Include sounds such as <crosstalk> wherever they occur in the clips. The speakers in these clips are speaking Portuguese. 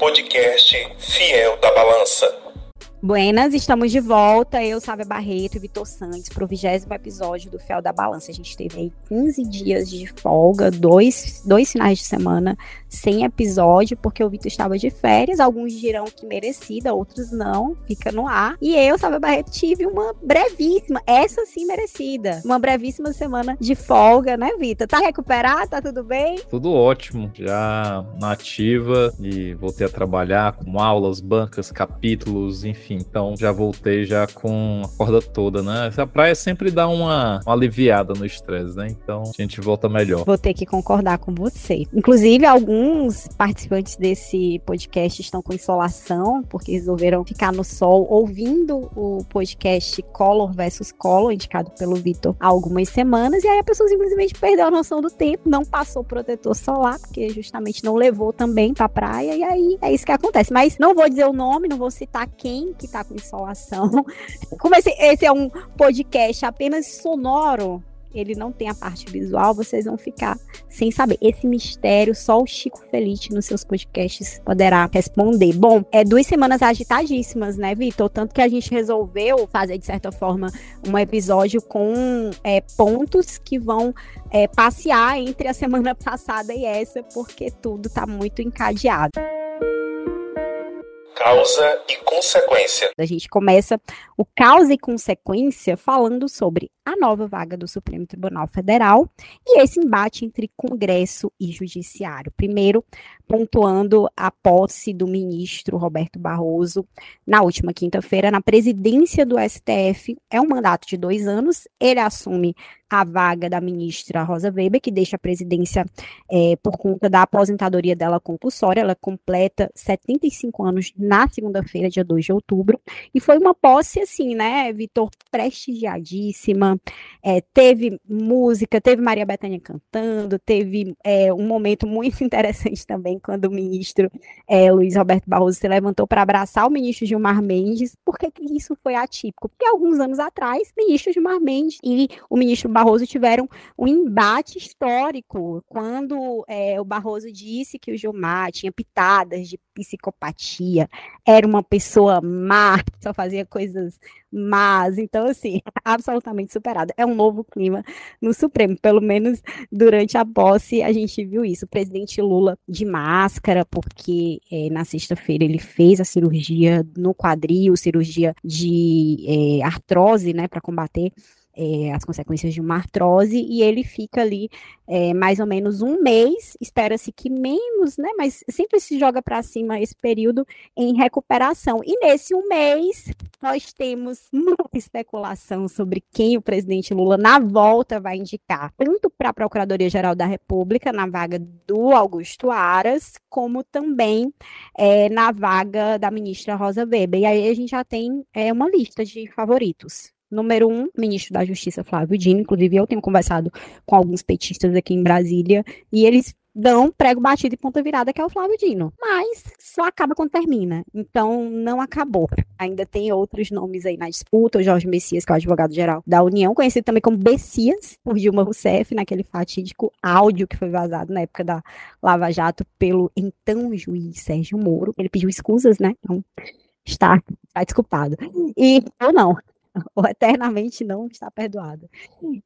podcast Fiel da Balança. Buenas, estamos de volta. Eu, Sávia Barreto e Vitor Santos para o vigésimo episódio do Fel da Balança. A gente teve aí 15 dias de folga, dois, dois finais de semana sem episódio, porque o Vitor estava de férias. Alguns dirão que merecida, outros não. Fica no ar. E eu, Sávia Barreto, tive uma brevíssima, essa sim merecida, uma brevíssima semana de folga, né, Vitor? Tá recuperado? Tá tudo bem? Tudo ótimo. Já nativa e voltei a trabalhar com aulas, bancas, capítulos, enfim enfim, então já voltei já com a corda toda, né? Essa praia sempre dá uma, uma aliviada no estresse, né? Então a gente volta melhor. Vou ter que concordar com você. Inclusive, alguns participantes desse podcast estão com insolação, porque resolveram ficar no sol ouvindo o podcast Color versus Color, indicado pelo Vitor há algumas semanas, e aí a pessoa simplesmente perdeu a noção do tempo, não passou protetor solar, porque justamente não levou também pra praia, e aí é isso que acontece. Mas não vou dizer o nome, não vou citar quem, que tá com insolação. <laughs> Como esse, esse é um podcast apenas sonoro, ele não tem a parte visual, vocês vão ficar sem saber. Esse mistério, só o Chico Felite nos seus podcasts poderá responder. Bom, é duas semanas agitadíssimas, né, Vitor? Tanto que a gente resolveu fazer, de certa forma, um episódio com é, pontos que vão é, passear entre a semana <laughs> passada e essa, porque tudo tá muito encadeado causa e consequência. A gente começa o causa e consequência falando sobre a nova vaga do Supremo Tribunal Federal e esse embate entre Congresso e Judiciário. Primeiro, pontuando a posse do ministro Roberto Barroso na última quinta-feira na presidência do STF. É um mandato de dois anos. Ele assume a vaga da ministra Rosa Weber, que deixa a presidência é, por conta da aposentadoria dela compulsória. Ela completa 75 anos na segunda-feira, dia 2 de outubro. E foi uma posse, assim, né, Vitor, prestigiadíssima. É, teve música, teve Maria Bethânia cantando, teve é, um momento muito <laughs> interessante também, quando o ministro é, Luiz Roberto Barroso se levantou para abraçar o ministro Gilmar Mendes. Por que, que isso foi atípico? Porque alguns anos atrás, o ministro Gilmar Mendes e o ministro Barroso tiveram um embate histórico quando é, o Barroso disse que o Gilmar tinha pitadas de psicopatia, era uma pessoa má, <laughs> só fazia coisas más. Então, assim, absolutamente superado. É um novo clima no Supremo, pelo menos durante a posse a gente viu isso. O presidente Lula de máscara, porque é, na sexta-feira ele fez a cirurgia no quadril, cirurgia de é, artrose, né, para combater é, as consequências de uma artrose, e ele fica ali é, mais ou menos um mês, espera-se que menos, né? Mas sempre se joga para cima esse período em recuperação. E nesse um mês, nós temos muita especulação sobre quem o presidente Lula, na volta, vai indicar, tanto para a Procuradoria-Geral da República, na vaga do Augusto Aras, como também é, na vaga da ministra Rosa Weber. E aí a gente já tem é, uma lista de favoritos. Número um, ministro da Justiça Flávio Dino. Inclusive, eu tenho conversado com alguns petistas aqui em Brasília e eles dão prego batido e ponta virada, que é o Flávio Dino. Mas só acaba quando termina. Então, não acabou. Ainda tem outros nomes aí na disputa. O Jorge Messias, que é o advogado-geral da União, conhecido também como Bessias, por Dilma Rousseff, naquele fatídico áudio que foi vazado na época da Lava Jato pelo então juiz Sérgio Moro. Ele pediu escusas, né? Então, está, está desculpado. E, ou não, <laughs> ou eternamente não está perdoado.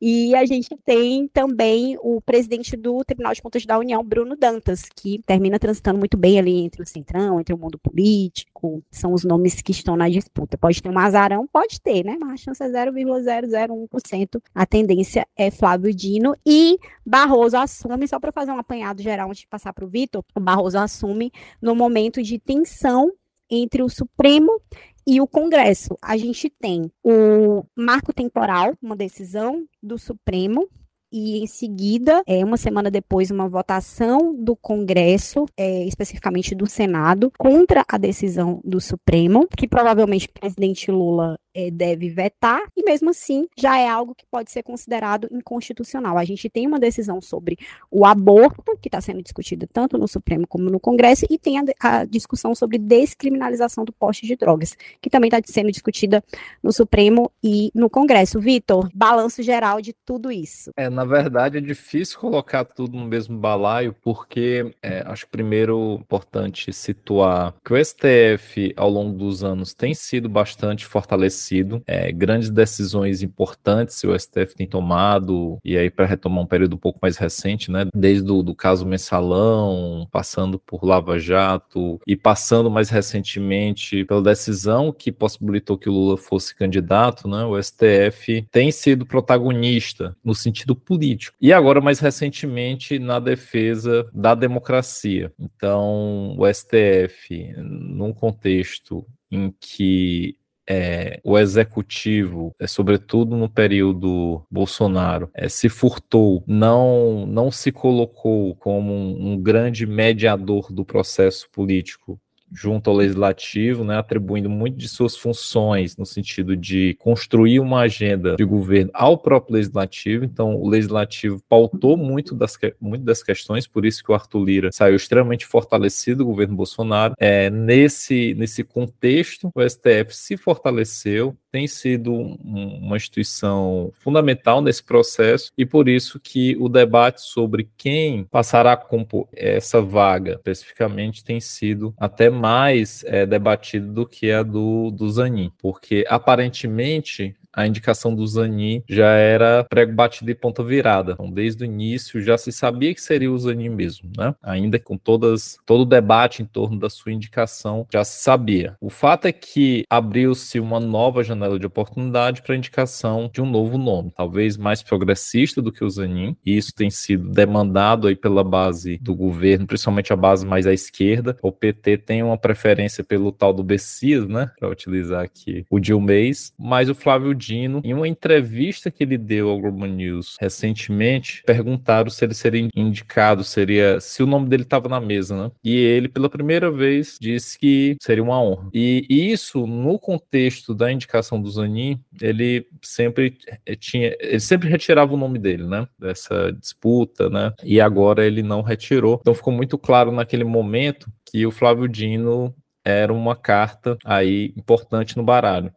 E a gente tem também o presidente do Tribunal de Contas da União, Bruno Dantas, que termina transitando muito bem ali entre o centrão, entre o mundo político, são os nomes que estão na disputa. Pode ter um azarão? Pode ter, né? Mas a chance é 0,001%. A tendência é Flávio Dino e Barroso assume, só para fazer um apanhado geral antes de passar para o Vitor, o Barroso assume no momento de tensão entre o Supremo e o Congresso. A gente tem o marco temporal, uma decisão do Supremo, e em seguida, é, uma semana depois, uma votação do Congresso, é, especificamente do Senado, contra a decisão do Supremo, que provavelmente o presidente Lula é, deve vetar, e mesmo assim já é algo que pode ser considerado inconstitucional. A gente tem uma decisão sobre o aborto, que está sendo discutido tanto no Supremo como no Congresso, e tem a, a discussão sobre descriminalização do poste de drogas, que também está sendo discutida no Supremo e no Congresso. Vitor, balanço geral de tudo isso. É, na verdade, é difícil colocar tudo no mesmo balaio, porque é, acho primeiro importante situar que o STF, ao longo dos anos, tem sido bastante fortalecido. É, grandes decisões importantes o STF tem tomado, e aí para retomar um período um pouco mais recente, né, desde o do caso Mensalão, passando por Lava Jato e passando mais recentemente pela decisão que possibilitou que o Lula fosse candidato, né, o STF tem sido protagonista no sentido político. E agora, mais recentemente, na defesa da democracia. Então, o STF, num contexto em que é, o executivo, é, sobretudo no período Bolsonaro, é, se furtou, não, não se colocou como um, um grande mediador do processo político junto ao legislativo, né, atribuindo muito de suas funções no sentido de construir uma agenda de governo ao próprio legislativo. Então, o legislativo pautou muito das, muito das questões, por isso que o Arthur Lira saiu extremamente fortalecido do governo Bolsonaro. É, nesse, nesse contexto, o STF se fortaleceu, tem sido um, uma instituição fundamental nesse processo e por isso que o debate sobre quem passará a compor essa vaga especificamente tem sido até mais é, debatido do que a do, do Zanin, porque aparentemente a indicação do Zanin já era prego batido e ponta virada. Então, desde o início já se sabia que seria o Zanin mesmo, né? Ainda com todas todo o debate em torno da sua indicação, já se sabia. O fato é que abriu-se uma nova janela de oportunidade para a indicação de um novo nome, talvez mais progressista do que o Zanin, e isso tem sido demandado aí pela base do governo, principalmente a base mais à esquerda. O PT tem uma preferência pelo tal do Bessias, né, para utilizar aqui o Dilmês, mas o Flávio Dino, em uma entrevista que ele deu ao Globo News recentemente, perguntaram se ele seria indicado, seria se o nome dele estava na mesa, né? E ele, pela primeira vez, disse que seria uma honra. E isso, no contexto da indicação do Zanin, ele sempre tinha, ele sempre retirava o nome dele, né? Dessa disputa, né? E agora ele não retirou. Então ficou muito claro naquele momento que o Flávio Dino era uma carta aí importante no baralho.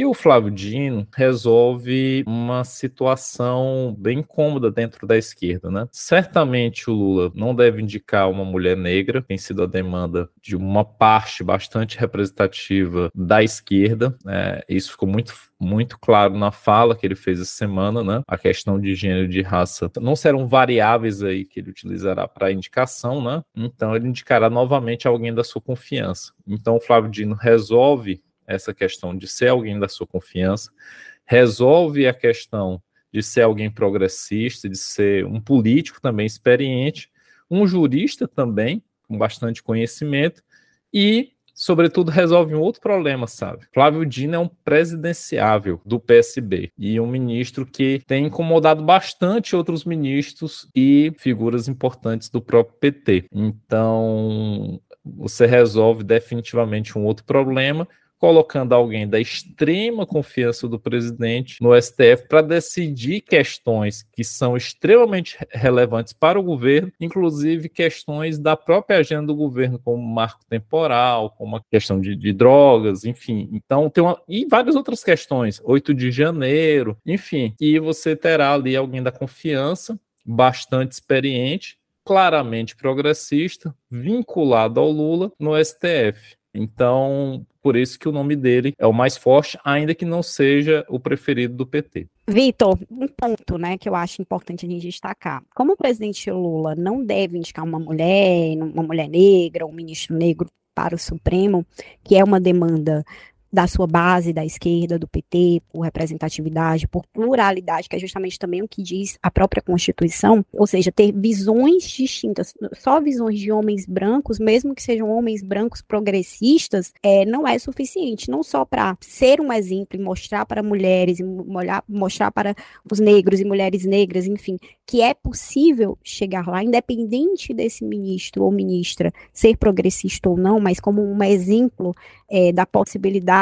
E o Flávio Dino resolve uma situação bem cômoda dentro da esquerda, né? Certamente o Lula não deve indicar uma mulher negra, tem sido a demanda de uma parte bastante representativa da esquerda. Né? Isso ficou muito muito claro na fala que ele fez essa semana, né? A questão de gênero e de raça não serão variáveis aí que ele utilizará para indicação, né? Então ele indicará novamente alguém da sua confiança. Então o Flávio Dino resolve essa questão de ser alguém da sua confiança, resolve a questão de ser alguém progressista, de ser um político também experiente, um jurista também, com bastante conhecimento, e, sobretudo, resolve um outro problema, sabe? Flávio Dino é um presidenciável do PSB e um ministro que tem incomodado bastante outros ministros e figuras importantes do próprio PT. Então, você resolve definitivamente um outro problema colocando alguém da extrema confiança do presidente no STF para decidir questões que são extremamente relevantes para o governo, inclusive questões da própria agenda do governo, como marco temporal, como a questão de, de drogas, enfim. Então, tem uma. E várias outras questões, 8 de janeiro, enfim. E você terá ali alguém da confiança, bastante experiente, claramente progressista, vinculado ao Lula no STF. Então, por isso que o nome dele é o mais forte, ainda que não seja o preferido do PT. Vitor, um ponto, né, que eu acho importante a gente destacar. Como o presidente Lula não deve indicar uma mulher, uma mulher negra, um ministro negro para o Supremo, que é uma demanda da sua base, da esquerda, do PT, por representatividade, por pluralidade, que é justamente também o que diz a própria Constituição, ou seja, ter visões distintas, só visões de homens brancos, mesmo que sejam homens brancos progressistas, é, não é suficiente, não só para ser um exemplo e mostrar para mulheres, e mostrar para os negros e mulheres negras, enfim, que é possível chegar lá, independente desse ministro ou ministra ser progressista ou não, mas como um exemplo é, da possibilidade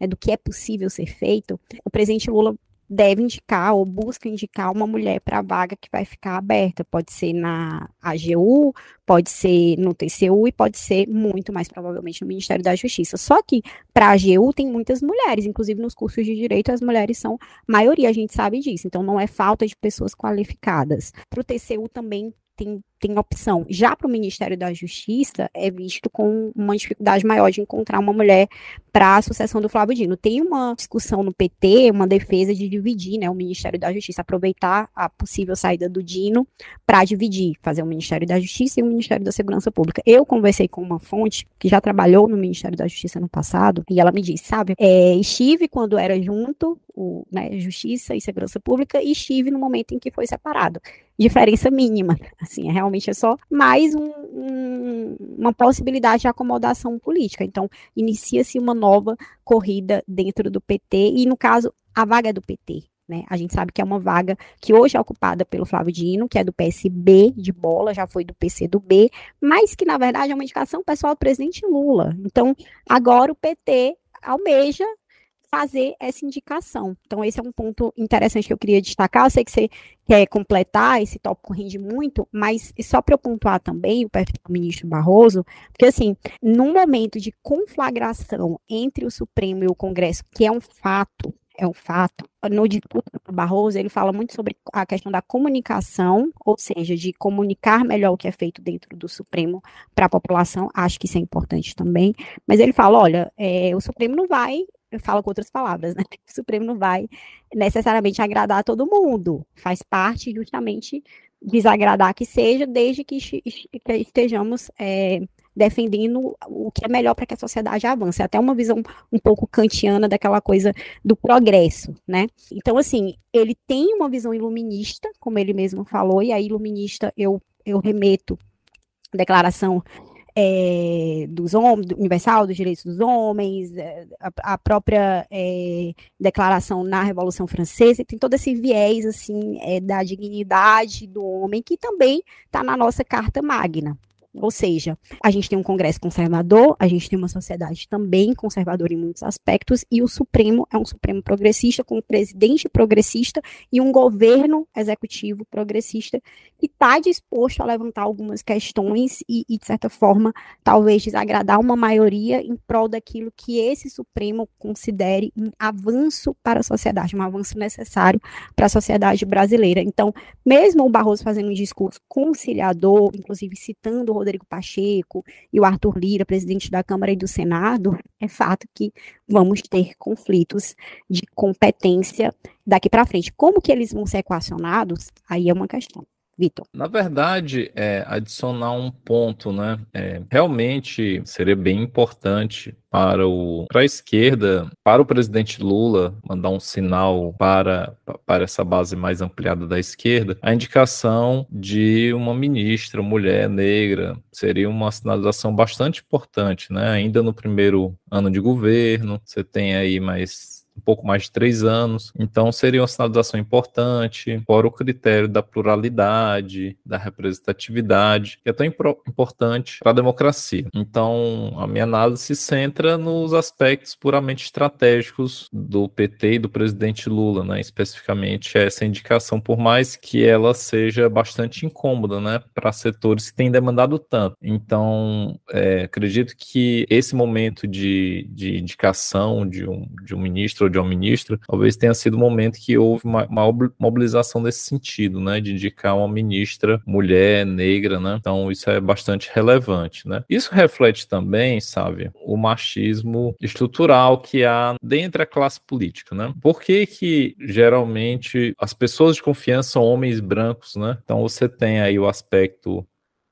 né, do que é possível ser feito, o presidente Lula deve indicar ou busca indicar uma mulher para a vaga que vai ficar aberta. Pode ser na AGU, pode ser no TCU e pode ser muito mais provavelmente no Ministério da Justiça. Só que para a AGU tem muitas mulheres, inclusive nos cursos de direito as mulheres são maioria, a gente sabe disso. Então não é falta de pessoas qualificadas. Para o TCU também tem, tem opção. Já para o Ministério da Justiça, é visto com uma dificuldade maior de encontrar uma mulher para a sucessão do Flávio Dino. Tem uma discussão no PT, uma defesa de dividir né, o Ministério da Justiça, aproveitar a possível saída do Dino para dividir, fazer o Ministério da Justiça e o Ministério da Segurança Pública. Eu conversei com uma fonte que já trabalhou no Ministério da Justiça no passado, e ela me disse, sabe, é, estive quando era junto, o, né, Justiça e Segurança Pública, e estive no momento em que foi separado diferença mínima. Assim, é, realmente é só mais um, um, uma possibilidade de acomodação política. Então, inicia-se uma nova corrida dentro do PT, e no caso, a vaga é do PT. Né? A gente sabe que é uma vaga que hoje é ocupada pelo Flávio Dino, que é do PSB de bola, já foi do PC do B, mas que na verdade é uma indicação pessoal do presidente Lula. Então, agora o PT almeja fazer essa indicação. Então, esse é um ponto interessante que eu queria destacar. Eu sei que você quer completar, esse tópico rende muito, mas só para eu pontuar também o perfil do ministro Barroso, porque, assim, num momento de conflagração entre o Supremo e o Congresso, que é um fato, é um fato. No discurso do Barroso, ele fala muito sobre a questão da comunicação, ou seja, de comunicar melhor o que é feito dentro do Supremo para a população. Acho que isso é importante também. Mas ele fala: olha, é, o Supremo não vai eu falo com outras palavras, né? <laughs> O Supremo não vai necessariamente agradar a todo mundo. Faz parte justamente desagradar que seja, desde que, estejamos é, defendendo o que é melhor para que a sociedade avance. É até uma visão um pouco kantiana daquela coisa do progresso, né? Então, assim, ele tem uma visão iluminista, como ele mesmo falou, e a iluminista eu, eu remeto declaração é, dos homens, universal dos direitos dos homens, é, a, a própria é, declaração na Revolução Francesa, tem todo esse viés assim é, da dignidade do homem que também está na nossa Carta Magna. Ou seja, a gente tem um Congresso conservador, a gente tem uma sociedade também conservadora em muitos aspectos, e o Supremo é um Supremo progressista, com um presidente progressista e um governo executivo progressista que está disposto a levantar algumas questões e, e, de certa forma, talvez desagradar uma maioria em prol daquilo que esse Supremo considere um avanço para a sociedade, um avanço necessário para a sociedade brasileira. Então, mesmo o Barroso fazendo um discurso conciliador, inclusive citando o Rodrigo Pacheco e o Arthur Lira, presidente da Câmara e do Senado, é fato que vamos ter conflitos de competência daqui para frente. Como que eles vão ser equacionados? Aí é uma questão. Vitor? Na verdade, é, adicionar um ponto, né? É, realmente seria bem importante para, o, para a esquerda, para o presidente Lula, mandar um sinal para, para essa base mais ampliada da esquerda, a indicação de uma ministra, mulher negra, seria uma sinalização bastante importante, né? Ainda no primeiro ano de governo, você tem aí mais um pouco mais de três anos. Então, seria uma sinalização importante, fora o critério da pluralidade, da representatividade, que é tão importante para a democracia. Então, a minha análise se centra nos aspectos puramente estratégicos do PT e do presidente Lula, né? especificamente essa indicação, por mais que ela seja bastante incômoda né? para setores que têm demandado tanto. Então, é, acredito que esse momento de, de indicação de um, de um ministro de uma ministra, talvez tenha sido o momento que houve uma, uma mobilização nesse sentido, né, de indicar uma ministra mulher, negra, né, então isso é bastante relevante, né. Isso reflete também, sabe, o machismo estrutural que há dentro da classe política, né. Por que que geralmente as pessoas de confiança são homens brancos, né, então você tem aí o aspecto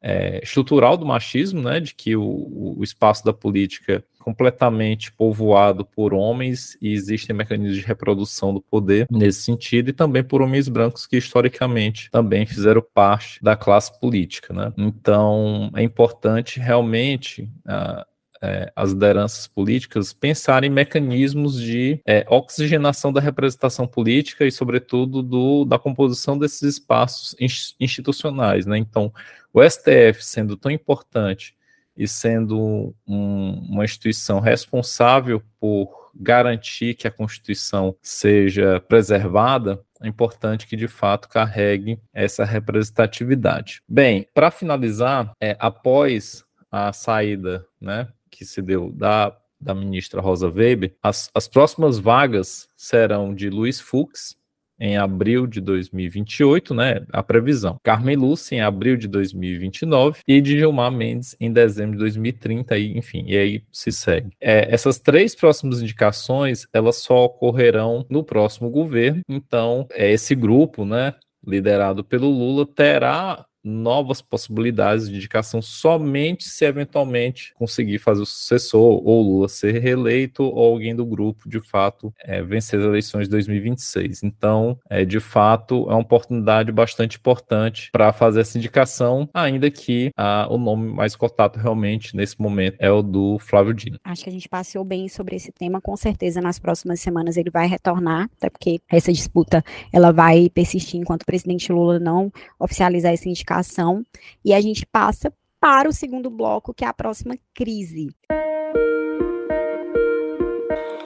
é, estrutural do machismo, né, de que o, o espaço da política completamente povoado por homens e existem mecanismos de reprodução do poder nesse sentido, e também por homens brancos que historicamente também fizeram parte da classe política. Né? Então é importante realmente. Uh, é, as lideranças políticas pensarem em mecanismos de é, oxigenação da representação política e, sobretudo, do, da composição desses espaços institucionais. Né? Então, o STF sendo tão importante e sendo um, uma instituição responsável por garantir que a Constituição seja preservada, é importante que de fato carregue essa representatividade. Bem, para finalizar, é, após a saída né, que se deu da, da ministra Rosa Weber, as, as próximas vagas serão de Luiz Fux, em abril de 2028, né? A previsão. Carmen Lúcia em abril de 2029 e de Gilmar Mendes em dezembro de 2030, e, enfim, e aí se segue. É, essas três próximas indicações, elas só ocorrerão no próximo governo, então é, esse grupo, né? Liderado pelo Lula, terá novas possibilidades de indicação somente se eventualmente conseguir fazer o sucessor, ou Lula ser reeleito, ou alguém do grupo, de fato, é, vencer as eleições de 2026. Então, é, de fato, é uma oportunidade bastante importante para fazer essa indicação, ainda que a, o nome mais cotado realmente nesse momento é o do Flávio Dino. Acho que a gente passeou bem sobre esse tema, com certeza nas próximas semanas ele vai retornar, até porque essa disputa ela vai persistir enquanto o presidente Lula não oficializar essa indicação educação. E a gente passa para o segundo bloco, que é a próxima crise.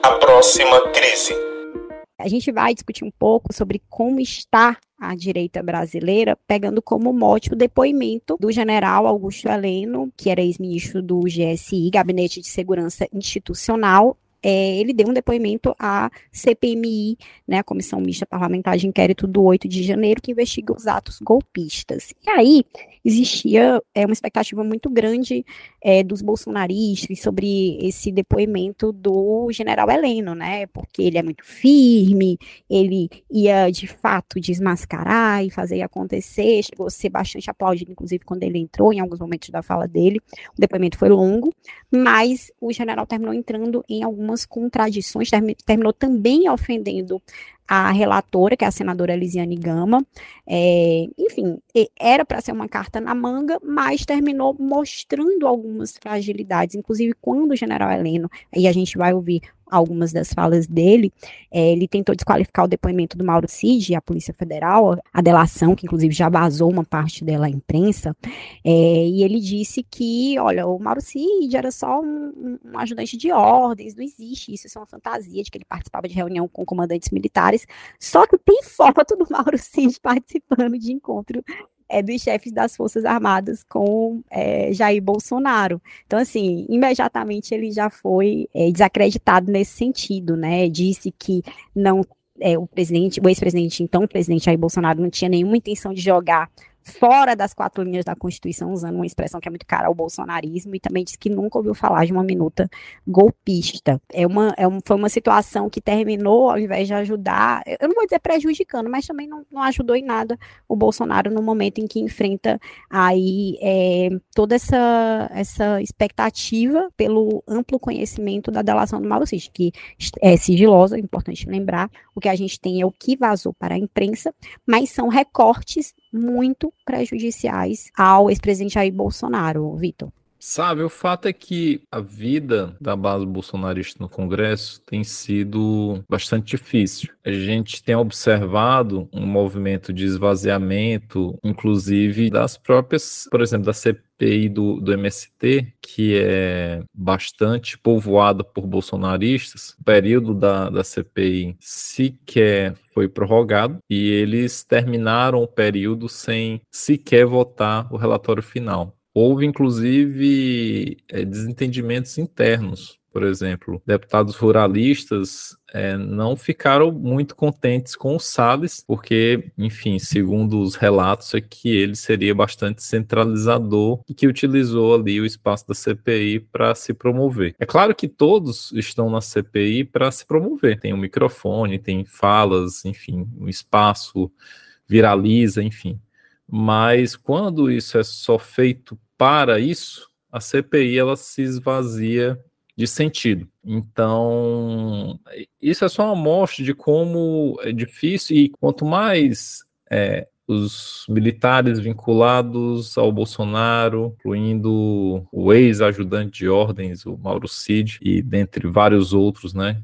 A próxima crise. A gente vai discutir um pouco sobre como está a direita brasileira, pegando como mote o depoimento do general Augusto Heleno, que era ex-ministro do GSI, Gabinete de Segurança Institucional, é, ele deu um depoimento à CPMI, né, a Comissão Mista Parlamentar de Inquérito do 8 de janeiro, que investiga os atos golpistas. E aí existia é, uma expectativa muito grande é, dos bolsonaristas sobre esse depoimento do general Heleno, né, porque ele é muito firme, ele ia de fato desmascarar e fazer acontecer, chegou a ser bastante aplaudido, inclusive, quando ele entrou em alguns momentos da fala dele. O depoimento foi longo, mas o general terminou entrando em algumas algumas contradições, terminou também ofendendo a relatora, que é a senadora Elisiane Gama. É, enfim, era para ser uma carta na manga, mas terminou mostrando algumas fragilidades, inclusive quando o general Heleno, aí a gente vai ouvir algumas das falas dele, é, ele tentou desqualificar o depoimento do Mauro Cid, a Polícia Federal, a delação, que inclusive já vazou uma parte dela à imprensa, é, e ele disse que, olha, o Mauro Cid era só um, um, ajudante de ordens, não existe isso, isso é uma fantasia de que ele participava de reunião com comandantes militares, só que tem foto do Mauro Cid <laughs> participando de encontro é, dos chefes das Forças Armadas com é, Jair Bolsonaro. Então, assim, imediatamente ele já foi é, desacreditado nesse sentido, né? Disse que não é, o presidente, o ex-presidente, então o presidente Jair Bolsonaro, não tinha nenhuma intenção de jogar fora das quatro linhas da Constituição, usando uma expressão que é muito cara ao bolsonarismo, e também disse que nunca ouviu falar de uma minuta golpista. É uma, é um, foi uma situação que terminou, ao invés de ajudar, eu não vou dizer prejudicando, mas também não, não ajudou em nada o Bolsonaro no momento em que enfrenta aí é, toda essa, essa expectativa pelo amplo conhecimento da delação do Mauro Cid, que é sigilosa, é importante lembrar, o que a gente tem é o que vazou para a imprensa, mas são recortes muito prejudiciais ao ex-presidente Jair Bolsonaro, Vitor. Sabe, o fato é que a vida da base bolsonarista no Congresso tem sido bastante difícil. A gente tem observado um movimento de esvaziamento, inclusive das próprias, por exemplo, da CPI do, do MST, que é bastante povoada por bolsonaristas. O período da, da CPI sequer foi prorrogado e eles terminaram o período sem sequer votar o relatório final. Houve, inclusive, é, desentendimentos internos. Por exemplo, deputados ruralistas é, não ficaram muito contentes com o Salles, porque, enfim, segundo os relatos, é que ele seria bastante centralizador e que utilizou ali o espaço da CPI para se promover. É claro que todos estão na CPI para se promover. Tem um microfone, tem falas, enfim, um espaço viraliza, enfim. Mas quando isso é só feito para isso, a CPI ela se esvazia de sentido. Então, isso é só uma amostra de como é difícil e quanto mais é, os militares vinculados ao Bolsonaro, incluindo o ex-ajudante de ordens, o Mauro Cid, e dentre vários outros, né,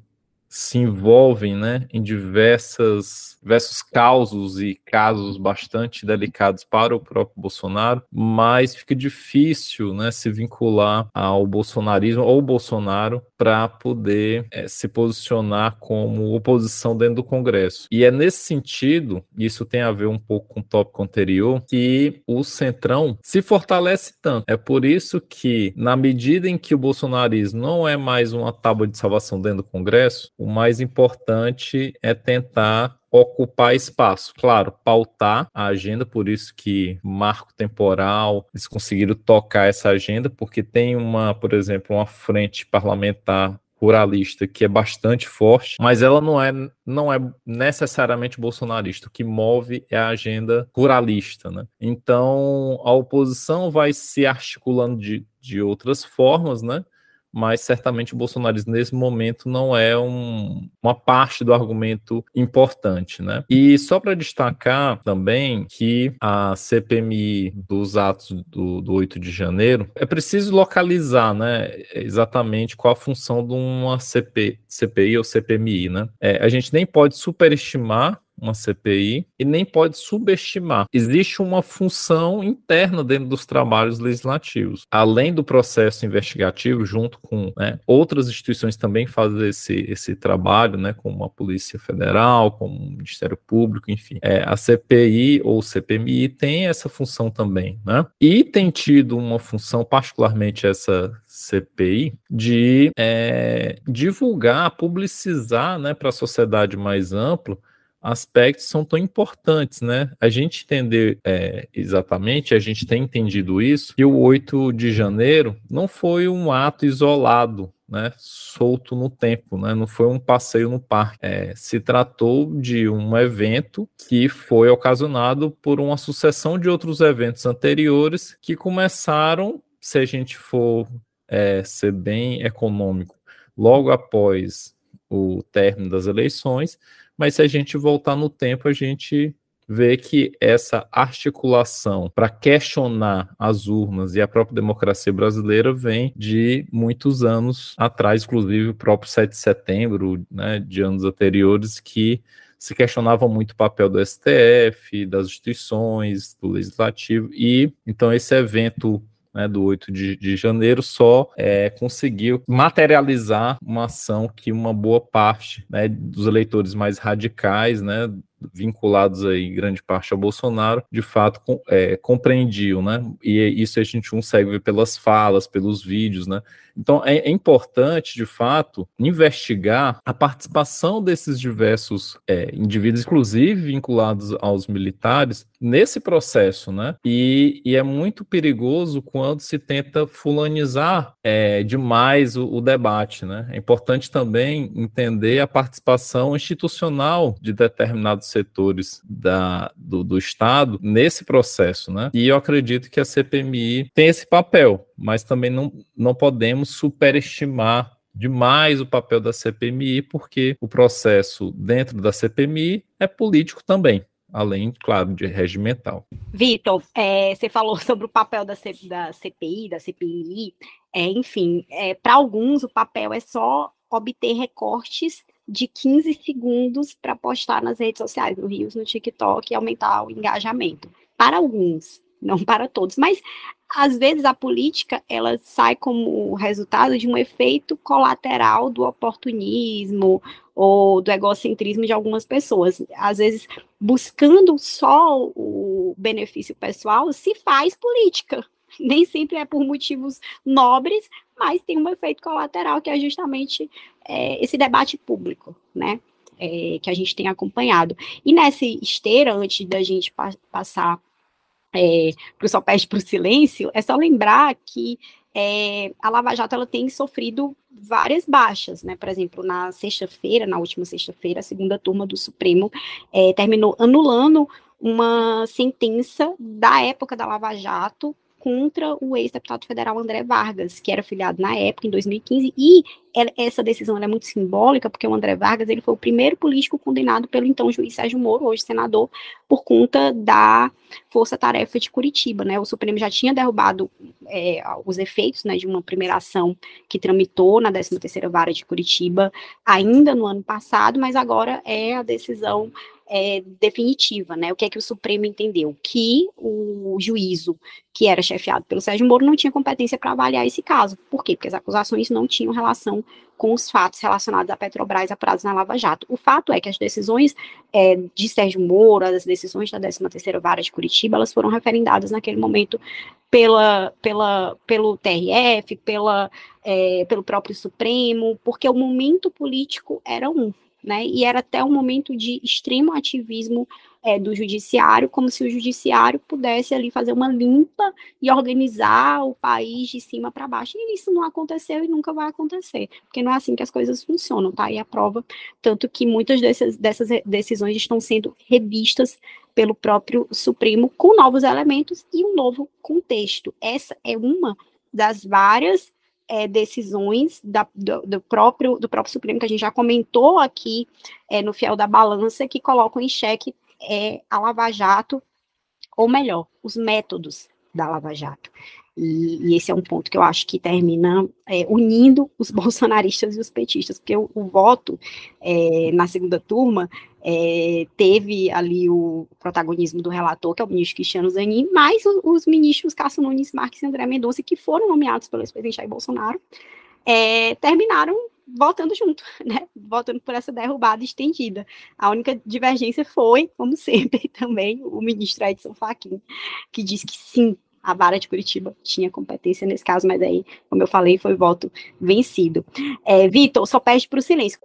se envolvem né, em diversas, diversos causos e casos bastante delicados para o próprio Bolsonaro, mas fica difícil né, se vincular ao bolsonarismo ou Bolsonaro para poder é, se posicionar como oposição dentro do Congresso. E é nesse sentido, isso tem a ver um pouco com o tópico anterior, que o Centrão se fortalece tanto. É por isso que, na medida em que o bolsonarismo não é mais uma tábua de salvação dentro do Congresso, o mais importante é tentar ocupar espaço. Claro, pautar a agenda, por isso que marco temporal, eles conseguiram tocar essa agenda, porque tem uma, por exemplo, uma frente parlamentar ruralista que é bastante forte, mas ela não é, não é necessariamente bolsonarista. O que move é a agenda ruralista, né? Então, a oposição vai se articulando de, de outras formas, né? Mas certamente o bolsonarismo nesse momento não é um, uma parte do argumento importante, né? E só para destacar também que a CPMI dos atos do, do 8 de janeiro, é preciso localizar, né, exatamente qual a função de uma CP, CPI ou CPMI, né? É, a gente nem pode superestimar uma CPI e nem pode subestimar. Existe uma função interna dentro dos trabalhos legislativos. Além do processo investigativo, junto com né, outras instituições também fazem esse, esse trabalho, né, como a Polícia Federal, como o Ministério Público, enfim. É, a CPI ou CPMI tem essa função também. Né? E tem tido uma função, particularmente essa CPI, de é, divulgar, publicizar né, para a sociedade mais ampla aspectos são tão importantes, né? A gente entender é, exatamente, a gente tem entendido isso, que o 8 de janeiro não foi um ato isolado, né, solto no tempo, né, não foi um passeio no parque. É, se tratou de um evento que foi ocasionado por uma sucessão de outros eventos anteriores que começaram, se a gente for é, ser bem econômico, logo após o término das eleições, mas se a gente voltar no tempo, a gente vê que essa articulação para questionar as urnas e a própria democracia brasileira vem de muitos anos atrás, inclusive o próprio 7 de setembro, né, de anos anteriores, que se questionava muito o papel do STF, das instituições, do legislativo, e então esse evento né, do 8 de, de janeiro, só é, conseguiu materializar uma ação que uma boa parte né, dos eleitores mais radicais, né, vinculados aí grande parte ao Bolsonaro, de fato com, é, compreendiam, né? E isso a gente consegue pelas falas, pelos vídeos, né? Então é, é importante, de fato, investigar a participação desses diversos é, indivíduos, inclusive vinculados aos militares, nesse processo, né? E, e é muito perigoso quando se tenta fulanizar é, demais o, o debate, né? É importante também entender a participação institucional de determinados setores da, do, do Estado nesse processo, né? E eu acredito que a CPMI tem esse papel, mas também não, não podemos superestimar demais o papel da CPMI, porque o processo dentro da CPMI é político também além, claro, de regimental. Vitor, é, você falou <laughs> sobre o papel da, C, da CPI, da CPMI, é, enfim, é, para alguns o papel é só obter recortes de 15 segundos para postar nas redes sociais, no Rios, no TikTok, e aumentar o engajamento. Para alguns, não para todos, mas às vezes a política ela sai como resultado de um efeito colateral do oportunismo ou do egocentrismo de algumas pessoas. Às vezes, buscando só o benefício pessoal, se faz política. <laughs> Nem sempre é por motivos nobres, mas tem um efeito colateral que é justamente é, esse debate público, né? É, que a gente tem acompanhado. E nessa esteira, antes da gente pa passar é, para o Só para o Silêncio, é só lembrar que é, a Lava Jato ela tem sofrido várias baixas, né? Por exemplo, na sexta-feira, na última sexta-feira, a segunda turma do Supremo é, terminou anulando uma sentença da época da Lava Jato contra o ex-deputado federal André Vargas, que era filiado na época, em 2015, e essa decisão é muito simbólica, porque o André Vargas ele foi o primeiro político condenado pelo então juiz Sérgio Moro, hoje senador, por conta da Força-Tarefa de Curitiba. Né? O Supremo já tinha derrubado é, os efeitos né, de uma primeira ação que tramitou na 13ª Vara de Curitiba ainda no ano passado, mas agora é a decisão é, definitiva, né? O que é que o Supremo entendeu? Que o juízo que era chefiado pelo Sérgio Moro não tinha competência para avaliar esse caso. Por quê? Porque as acusações não tinham relação com os fatos relacionados à Petrobras apurados na Lava Jato. O fato é que as decisões é, de Sérgio Moro, as decisões da 13ª Vara de Curitiba, elas foram referendadas naquele momento pela, pela, pelo TRF, pela, é, pelo próprio Supremo, porque o momento político era um, né? E era até um momento de extremo ativismo é, do judiciário, como se o judiciário pudesse ali fazer uma limpa e organizar o país de cima para baixo. E isso não aconteceu e nunca vai acontecer, porque não é assim que as coisas funcionam, tá? E a prova, tanto que muitas dessas, dessas decisões estão sendo revistas pelo próprio Supremo com novos elementos e um novo contexto. Essa é uma das várias é, decisões da, do, do, próprio, do próprio Supremo, que a gente já comentou aqui é, no Fiel da Balança, que colocam em xeque é, a Lava Jato, ou melhor, os métodos da Lava Jato. E, e, esse é um ponto que eu acho que termina é, unindo os <laughs> bolsonaristas e os petistas, porque o, o voto é, na segunda turma é, teve ali o protagonismo do relator, que é o ministro Cristiano Zanin, mais os, os ministros Cássio Nunes Marques e André Mendonça, que foram nomeados pelo ex-presidente Jair Bolsonaro, é, terminaram votando junto, <laughs> né? Votando por essa derrubada estendida. A única divergência foi, como sempre, <laughs> também o ministro Edson Fachin, que disse que sim, a vara de Curitiba tinha competência nesse caso, mas aí, como eu falei, foi voto vencido. É, Vitor, só perde para o silêncio.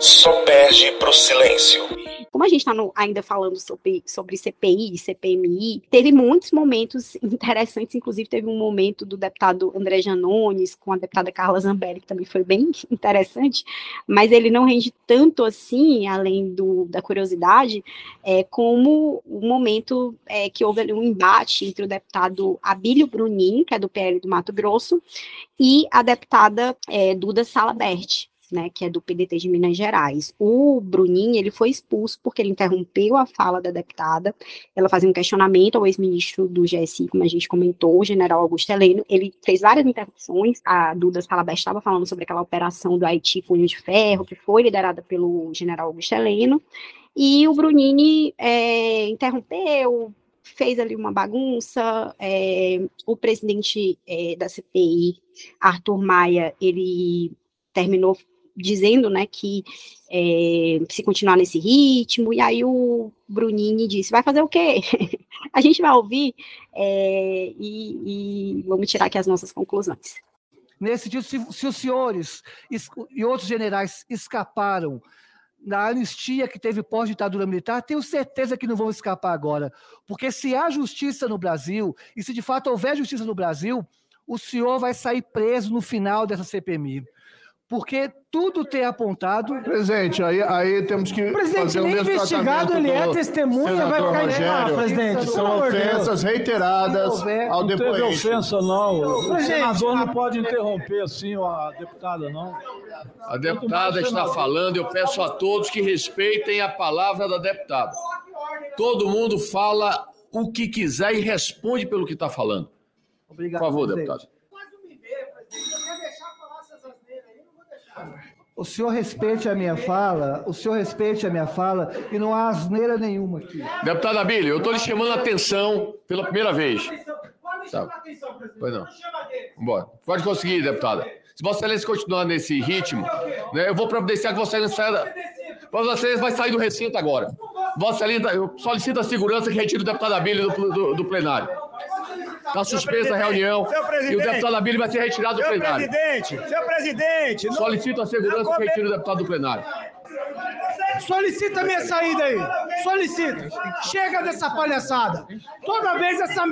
Só perde para o silêncio. Como a gente está ainda falando sobre, sobre CPI e CPMI, teve muitos momentos <laughs> interessantes, inclusive teve um momento do deputado André Janones com a deputada Carla Zambelli, que também foi bem <laughs> interessante, mas ele não rende tanto assim, além do, da curiosidade, é, como o momento é, que houve ali um embate entre o deputado Abílio Brunin, que é do PL do Mato Grosso, e a deputada é, Duda Salabert, né, que é do PDT de Minas Gerais. O Bruninho, ele foi expulso porque ele interrompeu a fala da deputada, ela fazia um questionamento ao ex-ministro do GSI, como a gente comentou, o general Augusto Heleno, ele fez várias interrupções, a Duda Salabé estava falando sobre aquela operação do Haiti Punho de Ferro, que foi liderada pelo general Augusto Heleno, e o Brunini é, interrompeu, fez ali uma bagunça, é, o presidente é, da CPI, Arthur Maia, ele terminou dizendo, né, que é, se continuar nesse ritmo, e aí o Brunini disse, vai fazer o quê? <laughs> a gente vai ouvir é, e, e, vamos tirar aqui as nossas conclusões. Nesse dia, se, se os senhores e outros generais escaparam da anistia que teve pós-ditadura militar, tenho certeza que não vão escapar agora. Porque se há justiça no Brasil, e se de fato houver justiça no Brasil, o senhor vai sair preso no final dessa CPMI porque tudo tem apontado. Presidente, aí, aí temos que. O presidente fazer nem investigado, ele é testemunha, vai ficar Rogério, presidente. São ofensas reiteradas ao depoente. Não teve ofensa, não. O senador não pode interromper assim a deputada, não. A deputada está falando, eu peço a todos que respeitem a palavra da deputada. Todo mundo fala o que quiser e responde pelo que está falando. Obrigado. Por favor, presidente. deputado. O senhor respeite a minha fala, o senhor respeite a minha fala e não há asneira nenhuma aqui. Deputado Abílio, eu estou lhe chamando a atenção pela primeira vez. Tá. Pois não. Bora. Pode conseguir, deputada. Se Vossa Excelência continuar nesse ritmo, né, eu vou providenciar que Vossa Excelência saia. Vossa Excelência vai sair do recinto agora. Vossa Excelência, eu solicito a segurança que retire o deputado Abílio do, do, do plenário. Está suspensa a reunião e o deputado Abílio vai ser retirado do plenário. Seu presidente, seu presidente. Solicito a segurança que retire o deputado do plenário. Solicita a minha saída aí. Solicita. Chega dessa palhaçada. Toda vez essa.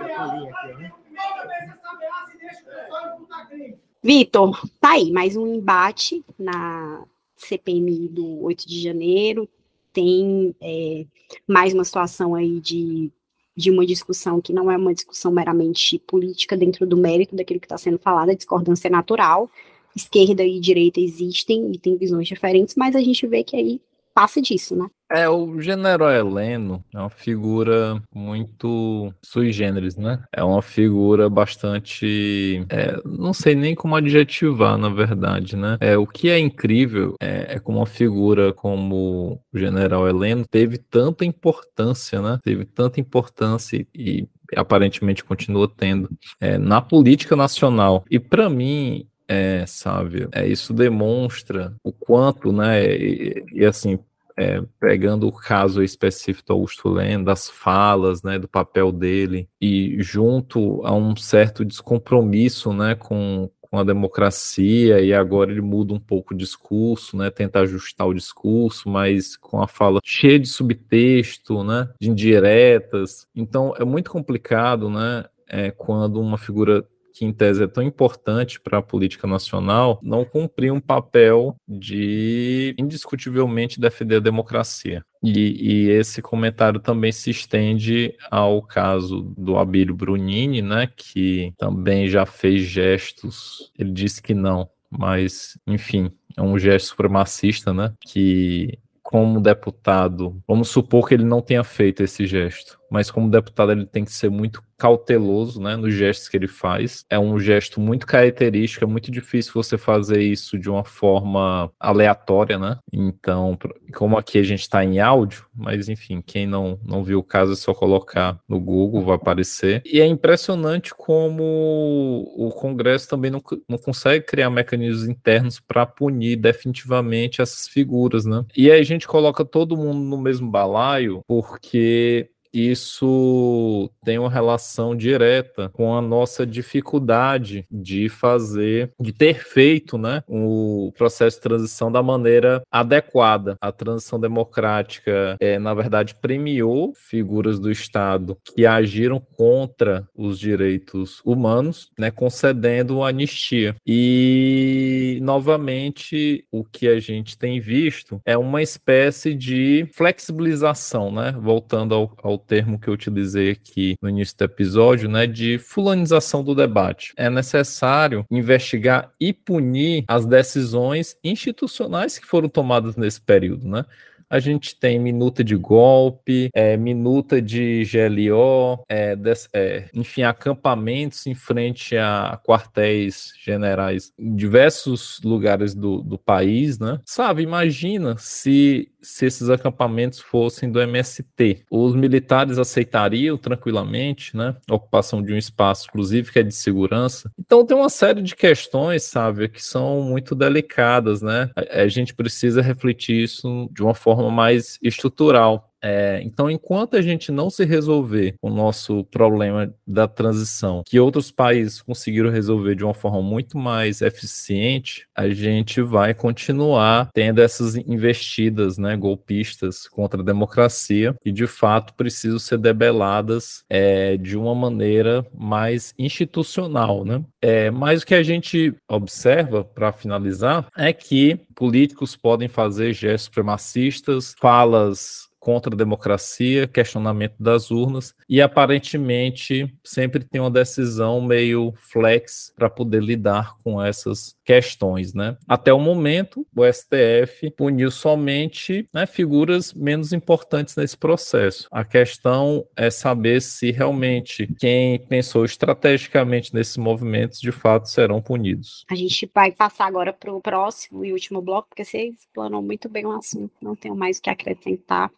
Vitor, tá aí, mais um embate na CPMI do 8 de janeiro. Tem é, mais uma situação aí de de uma discussão que não é uma discussão meramente política dentro do mérito daquilo que está sendo falado, a discordância é natural, esquerda e direita existem e têm visões diferentes, mas a gente vê que aí passa disso, né? É, o general Heleno é uma figura muito sui generis, né? É uma figura bastante. É, não sei nem como adjetivar, na verdade, né? É, o que é incrível é, é como uma figura como o general Heleno teve tanta importância, né? Teve tanta importância e aparentemente continua tendo é, na política nacional. E para mim, é, Sávio, é, isso demonstra o quanto, né, e, e assim, é, pegando o caso específico do Augusto Lendo, das falas, né, do papel dele, e junto a um certo descompromisso, né, com, com a democracia, e agora ele muda um pouco o discurso, né, tenta ajustar o discurso, mas com a fala cheia de subtexto, né, de indiretas, então é muito complicado, né, é, quando uma figura que em tese é tão importante para a política nacional, não cumprir um papel de indiscutivelmente defender a democracia. E, e, esse comentário também se estende ao caso do Abílio Brunini, né, que também já fez gestos, ele disse que não, mas, enfim, é um gesto supremacista, né, que como deputado, vamos supor que ele não tenha feito esse gesto, mas como deputado ele tem que ser muito cauteloso, né, nos gestos que ele faz. É um gesto muito característico, é muito difícil você fazer isso de uma forma aleatória, né? Então, como aqui a gente está em áudio, mas enfim, quem não, não viu o caso é só colocar no Google, vai aparecer. E é impressionante como o Congresso também não, não consegue criar mecanismos internos para punir definitivamente essas figuras, né? E aí a gente coloca todo mundo no mesmo balaio, porque isso tem uma relação direta com a nossa dificuldade de fazer, de ter feito, né, o processo de transição da maneira adequada. A transição democrática, é, na verdade, premiou figuras do Estado que agiram contra os direitos humanos, né, concedendo anistia. E, novamente, o que a gente tem visto é uma espécie de flexibilização, né, voltando ao, ao termo que eu utilizei aqui no início do episódio, né, de fulanização do debate. É necessário investigar e punir as decisões institucionais que foram tomadas nesse período, né? a gente tem minuta de golpe, é, minuta de GLO, é, des, é, enfim, acampamentos em frente a quartéis generais em diversos lugares do, do país, né? Sabe, imagina se se esses acampamentos fossem do MST. Os militares aceitariam tranquilamente, né? A ocupação de um espaço, inclusive, que é de segurança. Então tem uma série de questões, sabe, que são muito delicadas, né? A, a gente precisa refletir isso de uma forma mais estrutural. É, então, enquanto a gente não se resolver o nosso problema da transição, que outros países conseguiram resolver de uma forma muito mais eficiente, a gente vai continuar tendo essas investidas né, golpistas contra a democracia e, de fato, precisam ser debeladas é, de uma maneira mais institucional. Né? É, mas o que a gente observa, para finalizar, é que políticos podem fazer gestos supremacistas, falas contra a democracia, questionamento das urnas, e aparentemente sempre tem uma decisão meio flex para poder lidar com essas questões, né? Até o momento, o STF puniu somente né, figuras menos importantes nesse processo. A questão é saber se realmente quem pensou estrategicamente nesses movimentos de fato serão punidos. A gente vai passar agora para o próximo e último bloco, porque você explanou muito bem o assunto, não tenho mais o que acrescentar.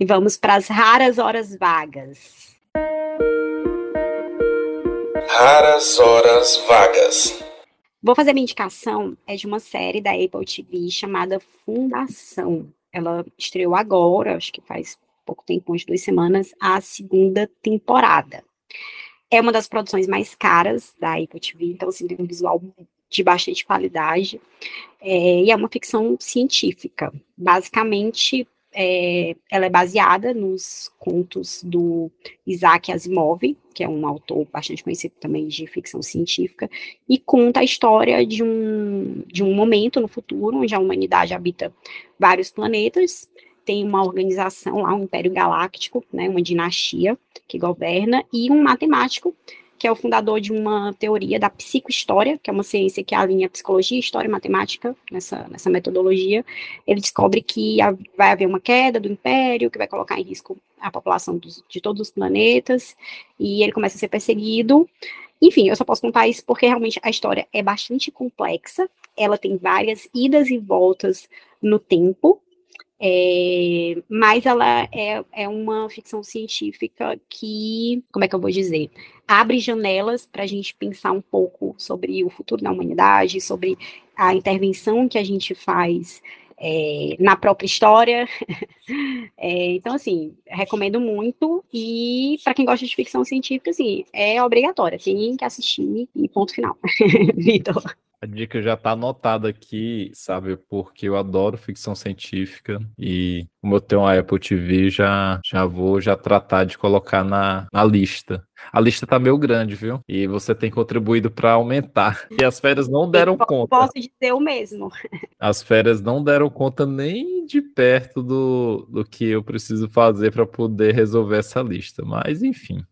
E vamos para as raras horas vagas. Raras horas vagas. Vou fazer minha indicação, é de uma série da Apple TV chamada Fundação. Ela estreou agora, acho que faz pouco tempo, umas duas semanas, a segunda temporada. É uma das produções mais caras da Apple TV, então assim, tem um visual de bastante qualidade. É, e é uma ficção científica. Basicamente, é, ela é baseada nos contos do Isaac Asimov, que é um autor bastante conhecido também de ficção científica, e conta a história de um, de um momento no futuro onde a humanidade habita vários planetas, tem uma organização lá, um Império Galáctico, né, uma dinastia, que governa, e um matemático, que é o fundador de uma teoria da psicohistória, que é uma ciência que alinha psicologia, história e matemática nessa, nessa metodologia. Ele descobre que vai haver uma queda do império, que vai colocar em risco a população dos, de todos os planetas, e ele começa a ser perseguido. Enfim, eu só posso contar isso porque realmente a história é bastante complexa, ela tem várias idas e voltas no tempo, é, mas ela é, é uma ficção científica que, como é que eu vou dizer, abre janelas para a gente pensar um pouco sobre o futuro da humanidade, sobre a intervenção que a gente faz é, na própria história. <laughs> é, então, assim, recomendo muito. E para quem gosta de ficção científica, assim, é obrigatória, tem que assistir e ponto final. <laughs> Vitor. A dica já está anotada aqui, sabe? Porque eu adoro ficção científica e como eu tenho uma Apple TV, já, já vou já tratar de colocar na, na lista. A lista tá meio grande, viu? E você tem contribuído para aumentar. <laughs> E as férias não deram eu conta. Posso dizer o mesmo. <laughs> As férias não deram conta nem de perto do, do que eu preciso fazer para poder resolver essa lista. Mas, enfim,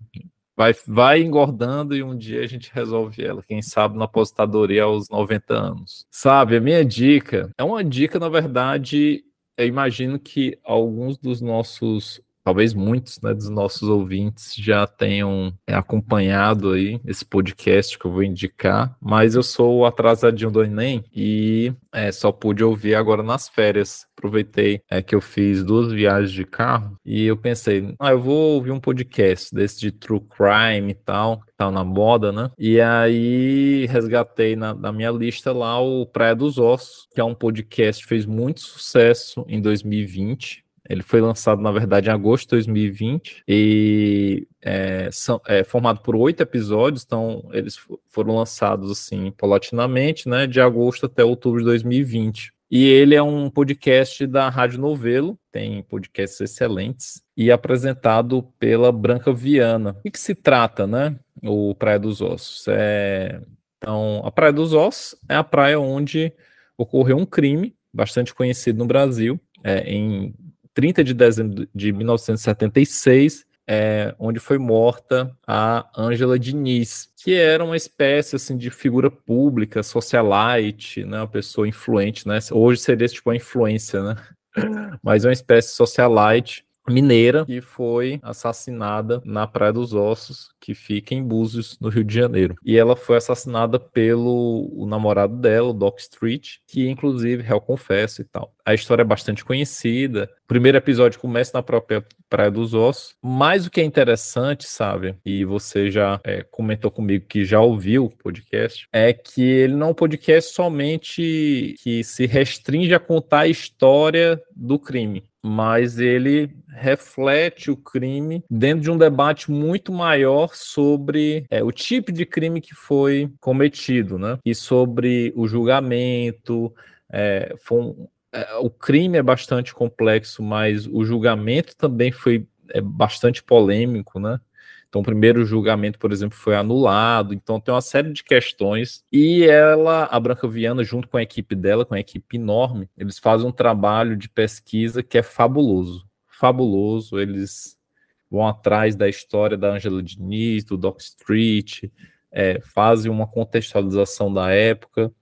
vai, vai engordando e um dia a gente resolve ela. Quem sabe na aposentadoria aos 90 anos. Sabe, a minha dica é uma dica, na verdade, eu imagino que alguns dos nossos talvez muitos né, dos nossos ouvintes já tenham é, acompanhado aí esse podcast que eu vou indicar, mas eu sou atrasadinho do Enem e é, só pude ouvir agora nas férias. Aproveitei é, que eu fiz duas viagens de carro e eu pensei, ah, eu vou ouvir um podcast desse de true crime e tal, que tá na moda, né? E aí resgatei na, na minha lista lá o Praia dos Ossos, que é um podcast que fez muito sucesso em 2020 ele foi lançado, na verdade, em agosto de 2020 e é, são, é formado por oito episódios, então eles foram lançados assim paulatinamente, né, de agosto até outubro de 2020. E ele é um podcast da Rádio Novelo, tem podcasts excelentes, e apresentado pela Branca Viana. O que, se trata, né? O Praia dos Ossos. É... Então, a Praia dos Ossos é a praia onde ocorreu um crime bastante conhecido no Brasil, é, em 30 de dezembro de 1976, é, onde foi morta a Ângela Diniz, que era uma espécie assim de figura pública, socialite, né, uma pessoa influente, né? Hoje seria tipo uma influência, né? <laughs> Mas é uma espécie socialite mineira que foi assassinada na Praia dos Ossos, que fica em Búzios, no Rio de Janeiro. E ela foi assassinada pelo namorado dela, o Doc Street, que inclusive réu confesso e tal. A história é bastante conhecida. O primeiro episódio começa na própria Praia dos Ossos. Mas o que é interessante, sabe, e você já é, comentou comigo que já ouviu o podcast, é que ele não é um podcast somente que se restringe a contar a história do crime mas ele reflete o crime dentro de um debate muito maior sobre é, o tipo de crime que foi cometido, né? E sobre o julgamento. É, um, é, o crime é bastante complexo, mas o julgamento também foi é, bastante polêmico, né? Então, o primeiro julgamento, por exemplo, foi anulado. Então, tem uma série de questões. E ela, a Branca Viana, junto com a equipe dela, com a equipe enorme, eles fazem um trabalho de pesquisa que é fabuloso. Fabuloso. Eles vão atrás da história da Angela Diniz, do Doc Street, é, fazem uma contextualização da época.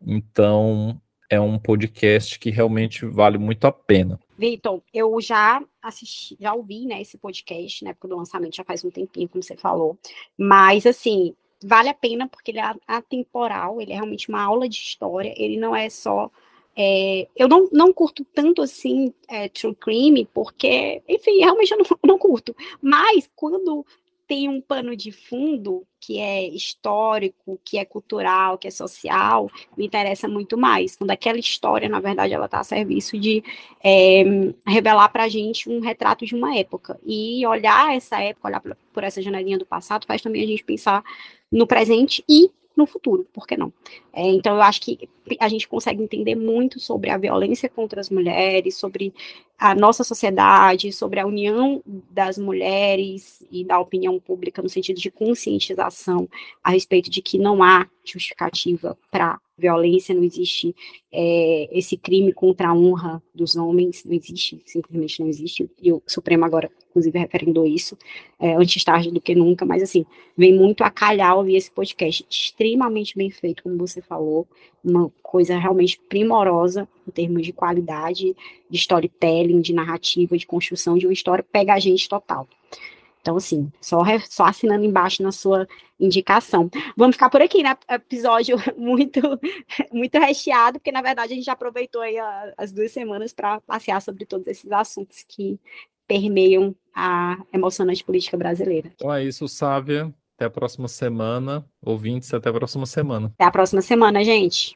Então, é um podcast que realmente vale muito a pena. Vitor, eu já assisti, já ouvi, né, esse podcast, na época do lançamento, já faz um tempinho, como você falou, mas, assim, vale a pena porque ele é atemporal, ele é realmente uma aula de história, ele não é só é, eu não, não curto tanto assim é, True Crime, porque, enfim, realmente eu não, <laughs> não curto. Mas quando tem um pano de fundo que é histórico, que é cultural, que é social, me interessa muito mais. Quando aquela história, na verdade, ela está a serviço de é, revelar para a gente um retrato de uma época. E olhar essa época, olhar por essa janelinha do passado, faz também a gente pensar no presente e no futuro, por que não? É, então, eu acho que a gente consegue entender muito sobre a violência contra as mulheres, sobre a nossa sociedade, sobre a união das mulheres e da opinião pública no sentido de conscientização a respeito de que não há justificativa para violência, não existe é, esse crime contra a honra dos homens, não existe, simplesmente não existe, e o Supremo agora, inclusive, referendou isso, é, antes tarde do que nunca, mas assim, vem muito a calhar ouvir esse podcast, extremamente bem feito, como você falou, uma coisa realmente primorosa em termos de qualidade, de storytelling, de narrativa, de construção de uma história, pega a gente total. Então, assim, só, só assinando embaixo na sua indicação. Vamos ficar por aqui, né? Episódio <laughs> muito, muito recheado, porque na verdade a gente já aproveitou aí as duas semanas para passear sobre todos esses assuntos que permeiam a emocionante política brasileira. Então é isso, Sávia. Até a próxima semana. Ouvintes, até a próxima semana. Até a próxima semana, gente.